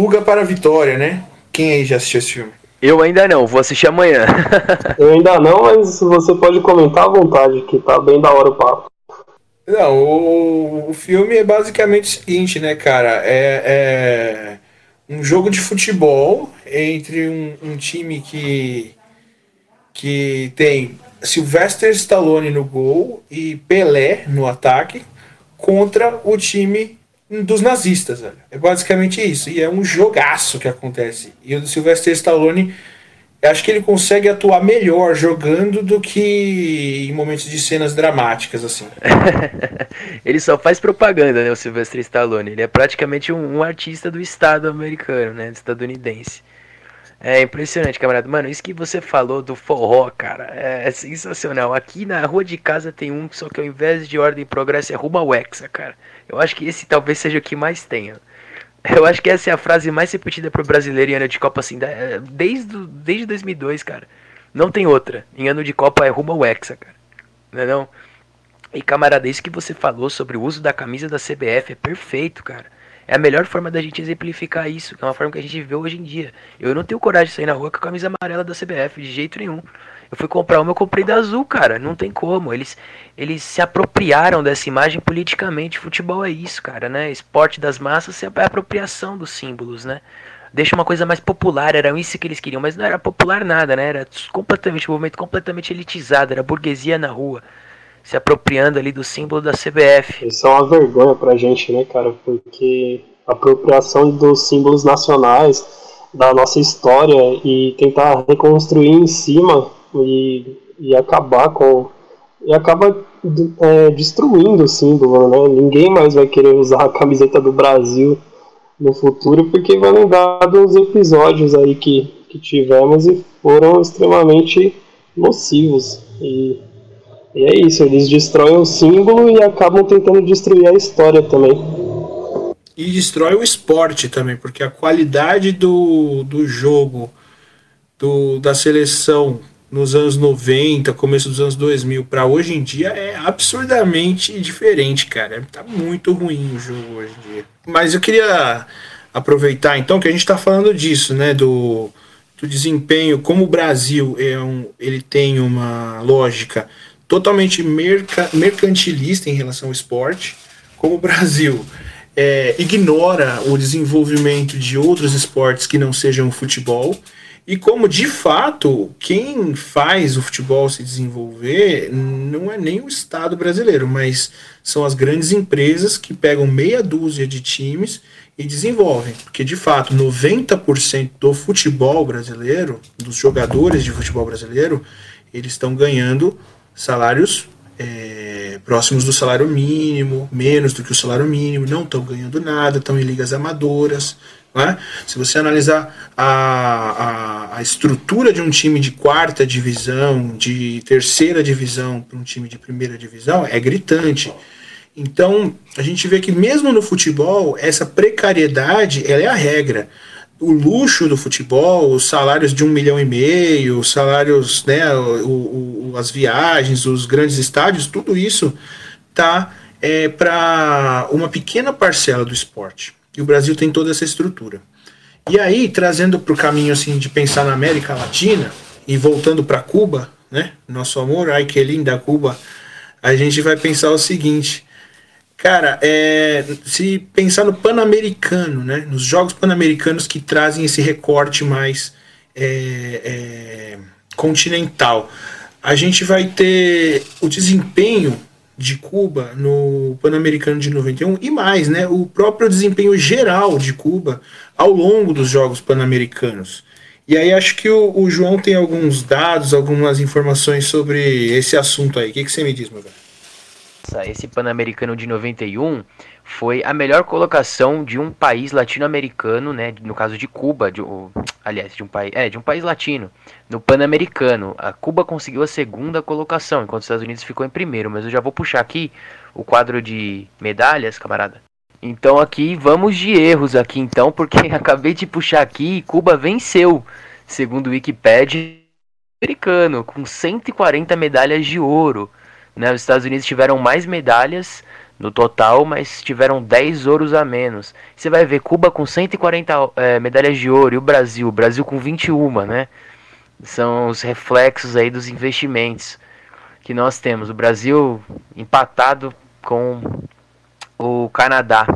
Fuga para a Vitória, né? Quem aí já assistiu esse filme? Eu ainda não, vou assistir amanhã. Eu ainda não, mas você pode comentar à vontade, que tá bem da hora o papo. Não, o, o filme é basicamente o seguinte, né, cara? É, é um jogo de futebol entre um, um time que, que tem Sylvester Stallone no gol e Pelé no ataque contra o time dos nazistas. Velho. É basicamente isso. E é um jogaço que acontece. E o Sylvester Stallone acho que ele consegue atuar melhor jogando do que em momentos de cenas dramáticas, assim. ele só faz propaganda, né, o Sylvester Stallone. Ele é praticamente um, um, artista do Estado americano, né, estadunidense. É impressionante, camarada. Mano, isso que você falou do forró, cara, é, sensacional. Aqui na rua de casa tem um, só que ao invés de ordem e progresso é Ruba Wexa, cara. Eu acho que esse talvez seja o que mais tenha. Eu acho que essa é a frase mais repetida pro brasileiro em ano de Copa, assim, desde, desde 2002, cara. Não tem outra. Em ano de Copa é rumo ao Hexa, cara. Não é não? E camarada, isso que você falou sobre o uso da camisa da CBF é perfeito, cara. É a melhor forma da gente exemplificar isso, que é uma forma que a gente vê hoje em dia. Eu não tenho coragem de sair na rua com a camisa amarela da CBF, de jeito nenhum. Eu fui comprar uma, eu comprei da azul, cara. Não tem como. Eles, eles se apropriaram dessa imagem politicamente. Futebol é isso, cara, né? Esporte das massas é a apropriação dos símbolos, né? Deixa uma coisa mais popular, era isso que eles queriam, mas não era popular nada, né? Era completamente, um movimento completamente elitizado, era burguesia na rua, se apropriando ali do símbolo da CBF. Isso é uma vergonha pra gente, né, cara? Porque a apropriação dos símbolos nacionais, da nossa história e tentar reconstruir em cima e, e acabar com. E acaba é, destruindo o símbolo, né? Ninguém mais vai querer usar a camiseta do Brasil no futuro, porque vai lembrar dos episódios aí que, que tivemos e foram extremamente nocivos. E, e é isso, eles destroem o símbolo e acabam tentando destruir a história também. E destrói o esporte também, porque a qualidade do, do jogo do, da seleção nos anos 90, começo dos anos 2000 para hoje em dia é absurdamente diferente, cara. Tá muito ruim o jogo hoje em dia. Mas eu queria aproveitar então que a gente está falando disso, né, do, do desempenho, como o Brasil é um, ele tem uma lógica totalmente merca, mercantilista em relação ao esporte, como o Brasil é, ignora o desenvolvimento de outros esportes que não sejam o futebol e como de fato quem faz o futebol se desenvolver não é nem o Estado brasileiro, mas são as grandes empresas que pegam meia dúzia de times e desenvolvem. Porque de fato 90% do futebol brasileiro, dos jogadores de futebol brasileiro, eles estão ganhando salários é, próximos do salário mínimo, menos do que o salário mínimo, não estão ganhando nada, estão em ligas amadoras. Né? Se você analisar a, a, a, estrutura de um time de quarta divisão, de terceira divisão para um time de primeira divisão, é gritante. Então, a gente vê que mesmo no futebol, essa precariedade ela é a regra o luxo do futebol, os salários de um milhão e meio, os salários, né, o, o, as viagens, os grandes estádios, tudo isso tá é, para uma pequena parcela do esporte. E o Brasil tem toda essa estrutura. E aí, trazendo para o caminho assim de pensar na América Latina e voltando para Cuba, né, nosso amor, ai que linda Cuba, a gente vai pensar o seguinte: Cara, é, se pensar no Pan-Americano, né, nos Jogos Pan-Americanos que trazem esse recorte mais é, é, continental, a gente vai ter o desempenho de Cuba no Pan-Americano de 91 e mais, né, o próprio desempenho geral de Cuba ao longo dos Jogos Pan-Americanos. E aí acho que o, o, João tem alguns dados, algumas informações sobre esse assunto aí. O que, que você me diz, meu velho? esse Pan-Americano de 91 foi a melhor colocação de um país latino-americano, né, no caso de Cuba, de, aliás, de um país, é, de um país latino, no Pan-Americano. A Cuba conseguiu a segunda colocação, enquanto os Estados Unidos ficou em primeiro, mas eu já vou puxar aqui o quadro de medalhas, camarada. Então aqui vamos de erros aqui então, porque acabei de puxar aqui, Cuba venceu, segundo o Wikipedia americano, com 140 medalhas de ouro. Né? Os Estados Unidos tiveram mais medalhas no total, mas tiveram 10 ouros a menos. Você vai ver Cuba com 140 é, medalhas de ouro e o Brasil, o Brasil com 21, né? São os reflexos aí dos investimentos que nós temos. O Brasil empatado com o Canadá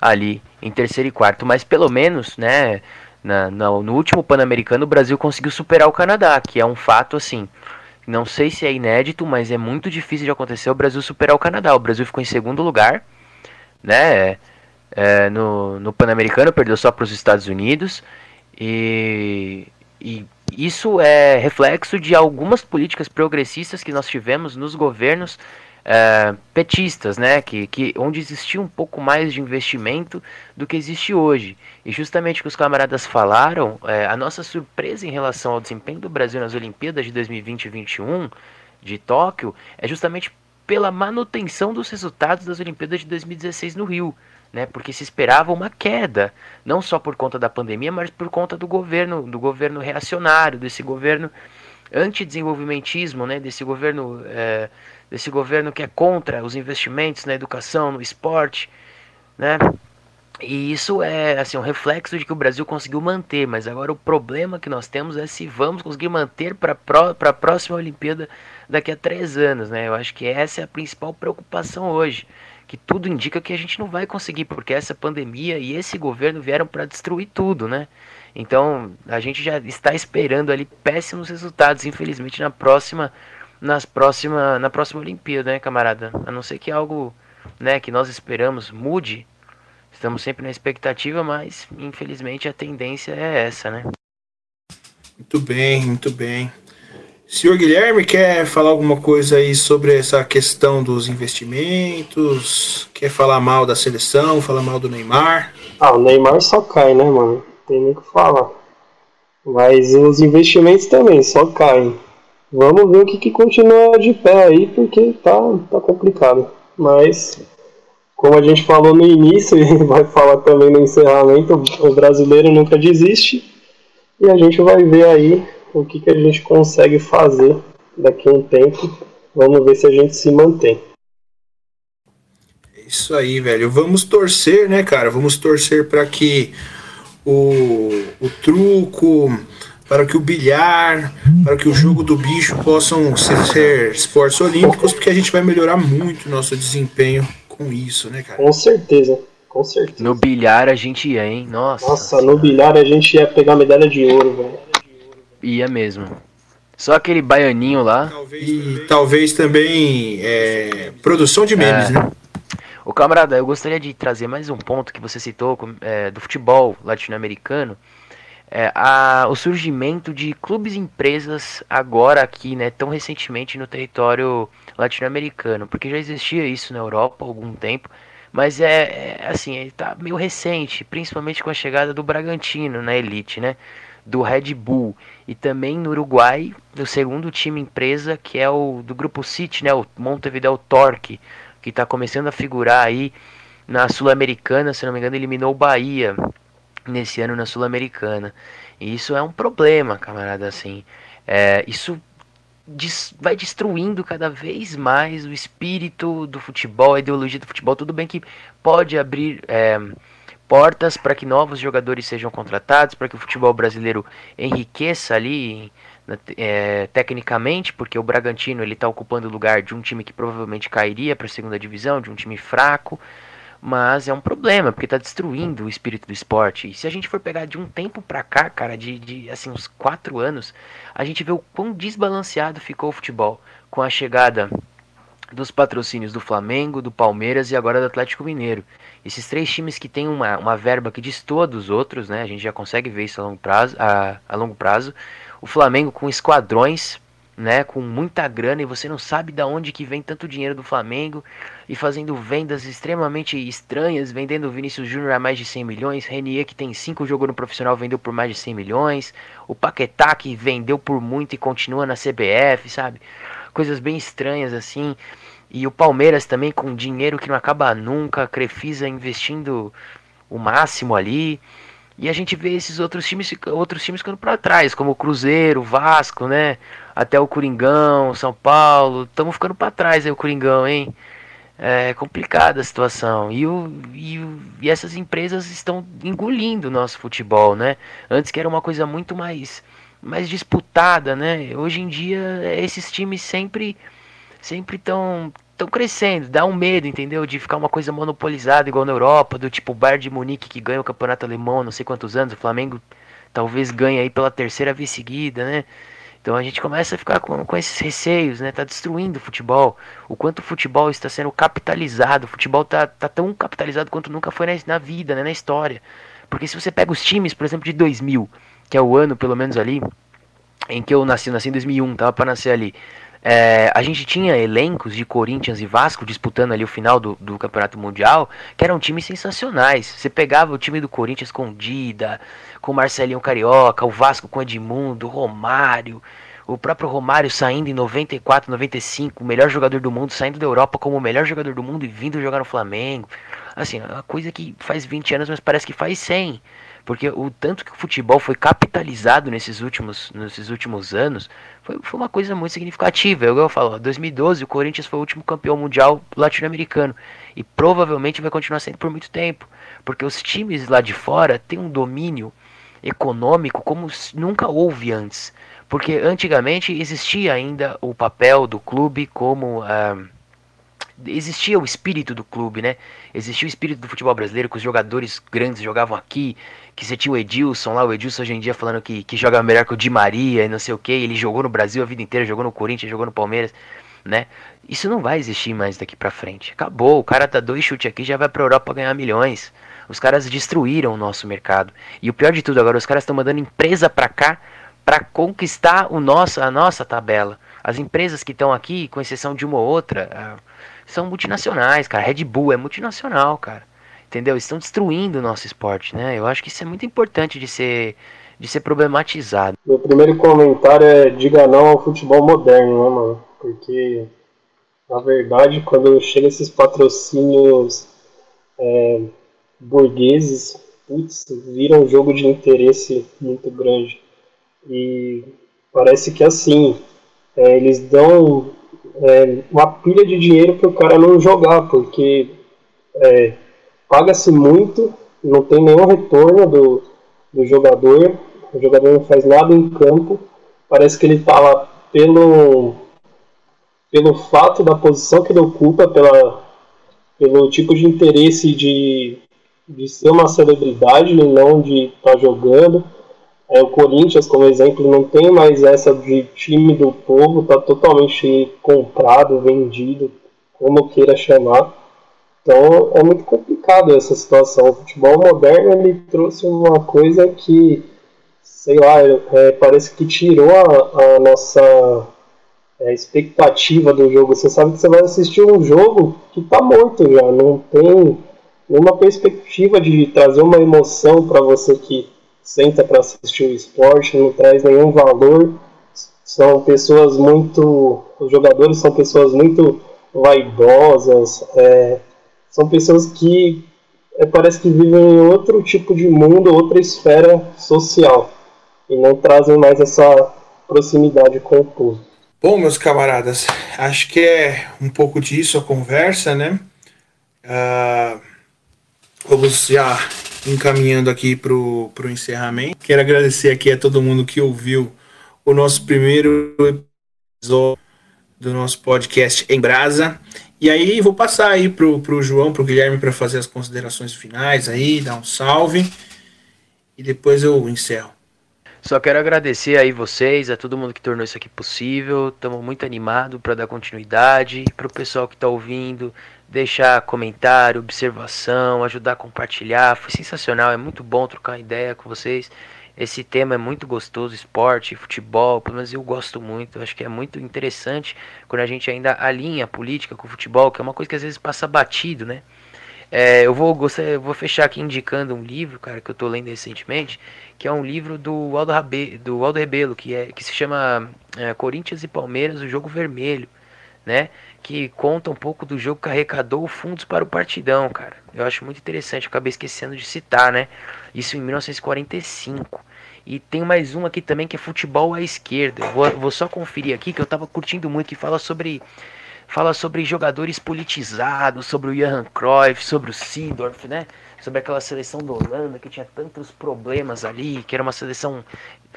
ali em terceiro e quarto, mas pelo menos, né, na, no, no último Pan-Americano o Brasil conseguiu superar o Canadá, que é um fato assim. Não sei se é inédito, mas é muito difícil de acontecer o Brasil superar o Canadá. O Brasil ficou em segundo lugar, né? É, no, no Pan-Americano, perdeu só para os Estados Unidos. E, e isso é reflexo de algumas políticas progressistas que nós tivemos nos governos é, petistas, né, que, que, onde existia um pouco mais de investimento do que existe hoje. E justamente o que os camaradas falaram, é, a nossa surpresa em relação ao desempenho do Brasil nas Olimpíadas de 2020 e 2021 de Tóquio é justamente pela manutenção dos resultados das Olimpíadas de 2016 no Rio. Né, porque se esperava uma queda, não só por conta da pandemia, mas por conta do governo, do governo reacionário, desse governo antidesenvolvimentismo, né, desse governo é, desse governo que é contra os investimentos na educação, no esporte, né? E isso é assim um reflexo de que o Brasil conseguiu manter, mas agora o problema que nós temos é se vamos conseguir manter para a próxima Olimpíada daqui a três anos, né? Eu acho que essa é a principal preocupação hoje, que tudo indica que a gente não vai conseguir, porque essa pandemia e esse governo vieram para destruir tudo, né? Então a gente já está esperando ali péssimos resultados, infelizmente na próxima nas próxima, na próxima Olimpíada, né, camarada? A não ser que algo, né, que nós esperamos mude. Estamos sempre na expectativa, mas infelizmente a tendência é essa, né? Muito bem, muito bem. Senhor Guilherme, quer falar alguma coisa aí sobre essa questão dos investimentos? Quer falar mal da seleção, falar mal do Neymar? Ah, o Neymar só cai, né, mano? Tem nem o que falar. Mas os investimentos também só caem. Vamos ver o que, que continua de pé aí, porque tá, tá complicado. Mas, como a gente falou no início e vai falar também no encerramento, o brasileiro nunca desiste. E a gente vai ver aí o que, que a gente consegue fazer daqui a um tempo. Vamos ver se a gente se mantém. Isso aí, velho. Vamos torcer, né, cara? Vamos torcer para que o, o truco para que o bilhar, para que o jogo do bicho possam ser, ser esportes olímpicos, porque a gente vai melhorar muito o nosso desempenho com isso, né, cara? Com certeza, com certeza. No bilhar a gente ia, hein? Nossa. Nossa, no bilhar a gente ia pegar medalha de ouro, velho. Ia mesmo. Só aquele baianinho lá. Talvez e também... talvez também é, produção de memes, é. né? O camarada, eu gostaria de trazer mais um ponto que você citou é, do futebol latino-americano é, a, o surgimento de clubes e empresas agora aqui, né, tão recentemente no território latino-americano, porque já existia isso na Europa há algum tempo, mas é, é assim, está meio recente, principalmente com a chegada do Bragantino na elite, né, do Red Bull e também no Uruguai, do segundo time empresa que é o do grupo City, né, o Montevideo Torque, que está começando a figurar aí na Sul-Americana, se não me engano, eliminou o Bahia nesse ano na Sul-Americana. E isso é um problema, camarada, assim. É, isso vai destruindo cada vez mais o espírito do futebol, a ideologia do futebol. Tudo bem que pode abrir é, portas para que novos jogadores sejam contratados, para que o futebol brasileiro enriqueça ali é, tecnicamente, porque o Bragantino ele está ocupando o lugar de um time que provavelmente cairia para a segunda divisão, de um time fraco mas é um problema, porque tá destruindo o espírito do esporte. E se a gente for pegar de um tempo pra cá, cara, de, de assim, uns quatro anos, a gente vê o quão desbalanceado ficou o futebol com a chegada dos patrocínios do Flamengo, do Palmeiras e agora do Atlético Mineiro. Esses três times que têm uma, uma verba que destoa dos outros, né? A gente já consegue ver isso a longo prazo. A, a longo prazo. O Flamengo com esquadrões né, com muita grana e você não sabe da onde que vem tanto dinheiro do Flamengo e fazendo vendas extremamente estranhas, vendendo o Vinícius Júnior a mais de 100 milhões, Renier que tem 5 jogos no profissional vendeu por mais de 100 milhões, o Paquetá que vendeu por muito e continua na CBF, sabe? Coisas bem estranhas assim. E o Palmeiras também com dinheiro que não acaba nunca, a Crefisa investindo o máximo ali. E a gente vê esses outros times, outros times ficando para trás, como o Cruzeiro, o Vasco, né? Até o Coringão, São Paulo. Estamos ficando para trás aí o Coringão, hein? É complicada a situação. E, o, e, o, e essas empresas estão engolindo o nosso futebol, né? Antes que era uma coisa muito mais, mais disputada, né? Hoje em dia esses times sempre sempre estão estão crescendo, dá um medo, entendeu? De ficar uma coisa monopolizada igual na Europa, do tipo Bayern de Munique que ganha o campeonato alemão não sei quantos anos, o Flamengo talvez ganhe aí pela terceira vez seguida, né? Então a gente começa a ficar com, com esses receios, né? Tá destruindo o futebol. O quanto o futebol está sendo capitalizado. O futebol tá, tá tão capitalizado quanto nunca foi na, na vida, né? Na história. Porque se você pega os times, por exemplo, de 2000, que é o ano pelo menos ali em que eu nasci, nasci em 2001, tava para nascer ali. É, a gente tinha elencos de Corinthians e Vasco disputando ali o final do, do Campeonato Mundial, que eram times sensacionais. Você pegava o time do Corinthians com Dida, com Marcelinho Carioca, o Vasco com Edmundo, Romário, o próprio Romário saindo em 94, 95, o melhor jogador do mundo, saindo da Europa como o melhor jogador do mundo e vindo jogar no Flamengo. Assim, é uma coisa que faz 20 anos, mas parece que faz 100. Porque o tanto que o futebol foi capitalizado nesses últimos, nesses últimos anos foi, foi uma coisa muito significativa. Eu, eu falo, 2012 o Corinthians foi o último campeão mundial latino-americano e provavelmente vai continuar sendo por muito tempo, porque os times lá de fora têm um domínio econômico como nunca houve antes. Porque antigamente existia ainda o papel do clube como ah, existia o espírito do clube, né? Existia o espírito do futebol brasileiro, que os jogadores grandes jogavam aqui, que você tinha o Edilson lá, o Edilson hoje em dia falando que, que joga melhor que o Di Maria e não sei o que, ele jogou no Brasil a vida inteira, jogou no Corinthians, jogou no Palmeiras, né? Isso não vai existir mais daqui pra frente. Acabou, o cara tá dois chutes aqui já vai pra Europa ganhar milhões. Os caras destruíram o nosso mercado. E o pior de tudo agora, os caras estão mandando empresa pra cá para conquistar o nosso, a nossa tabela. As empresas que estão aqui, com exceção de uma ou outra, ah, são multinacionais, cara. Red Bull é multinacional, cara. Entendeu? Estão destruindo o nosso esporte, né? Eu acho que isso é muito importante de ser, de ser problematizado. Meu primeiro comentário é diga não ao futebol moderno, né, mano? Porque, na verdade, quando chega esses patrocínios é, burgueses, putz, vira um jogo de interesse muito grande. E parece que assim, é, eles dão é, uma pilha de dinheiro para o cara não jogar, porque é, paga-se muito, não tem nenhum retorno do, do jogador, o jogador não faz nada em campo, parece que ele está lá pelo, pelo fato da posição que ele ocupa, pela, pelo tipo de interesse de, de ser uma celebridade e não de estar tá jogando. É, o Corinthians, como exemplo, não tem mais essa de time do povo, está totalmente comprado, vendido, como queira chamar. Então é muito complicado essa situação. O futebol moderno ele trouxe uma coisa que, sei lá, é, parece que tirou a, a nossa é, expectativa do jogo. Você sabe que você vai assistir um jogo que está morto já, não tem nenhuma perspectiva de trazer uma emoção para você que senta para assistir o esporte, não traz nenhum valor. São pessoas muito. Os jogadores são pessoas muito vaidosas, é, são pessoas que é, parece que vivem em outro tipo de mundo, outra esfera social, e não trazem mais essa proximidade com o povo. Bom, meus camaradas, acho que é um pouco disso a conversa, né? Uh, vamos já encaminhando aqui para o encerramento. Quero agradecer aqui a todo mundo que ouviu o nosso primeiro episódio do nosso podcast em Brasa. E aí vou passar aí pro, pro João, pro Guilherme para fazer as considerações finais aí, dar um salve e depois eu encerro. Só quero agradecer aí vocês, a todo mundo que tornou isso aqui possível. Estamos muito animados para dar continuidade. Para o pessoal que está ouvindo, deixar comentário, observação, ajudar a compartilhar. Foi sensacional, é muito bom trocar ideia com vocês. Esse tema é muito gostoso, esporte, futebol, pelo menos eu gosto muito. Acho que é muito interessante quando a gente ainda alinha a política com o futebol, que é uma coisa que às vezes passa batido, né? É, eu vou gostar, eu vou fechar aqui indicando um livro, cara, que eu tô lendo recentemente, que é um livro do Aldo, Rabe, do Aldo Rebelo, que, é, que se chama é, Corinthians e Palmeiras, o jogo vermelho, né? Que conta um pouco do jogo que arrecadou fundos para o partidão, cara. Eu acho muito interessante, acabei esquecendo de citar, né? Isso em 1945. E tem mais um aqui também que é futebol à esquerda. Vou, vou só conferir aqui que eu tava curtindo muito, que fala sobre fala sobre jogadores politizados, sobre o Johan Cruyff, sobre o Seedorf, né? Sobre aquela seleção da Holanda que tinha tantos problemas ali, que era uma seleção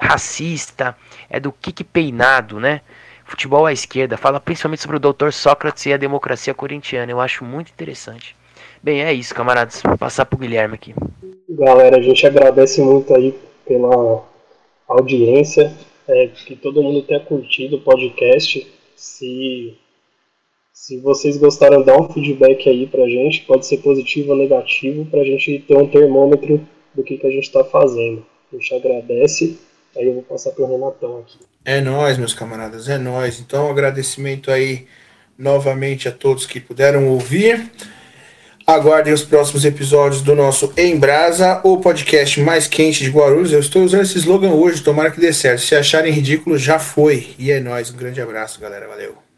racista, é do Kik Peinado, né? Futebol à esquerda, fala principalmente sobre o Dr. Sócrates e a democracia corintiana. Eu acho muito interessante. Bem, é isso, camaradas. Vou passar pro Guilherme aqui. Galera, a gente agradece muito aí pela audiência, é, que todo mundo tenha curtido o podcast. Se, se vocês gostaram, dá um feedback aí pra gente, pode ser positivo ou negativo, pra gente ter um termômetro do que, que a gente está fazendo. A gente agradece. Aí eu vou passar pro Renatão aqui. É nós, meus camaradas, é nós. Então, agradecimento aí novamente a todos que puderam ouvir. Aguardem os próximos episódios do nosso Em Brasa, o podcast mais quente de Guarulhos. Eu estou usando esse slogan hoje, tomara que dê certo. Se acharem ridículo, já foi. E é nóis. Um grande abraço, galera. Valeu.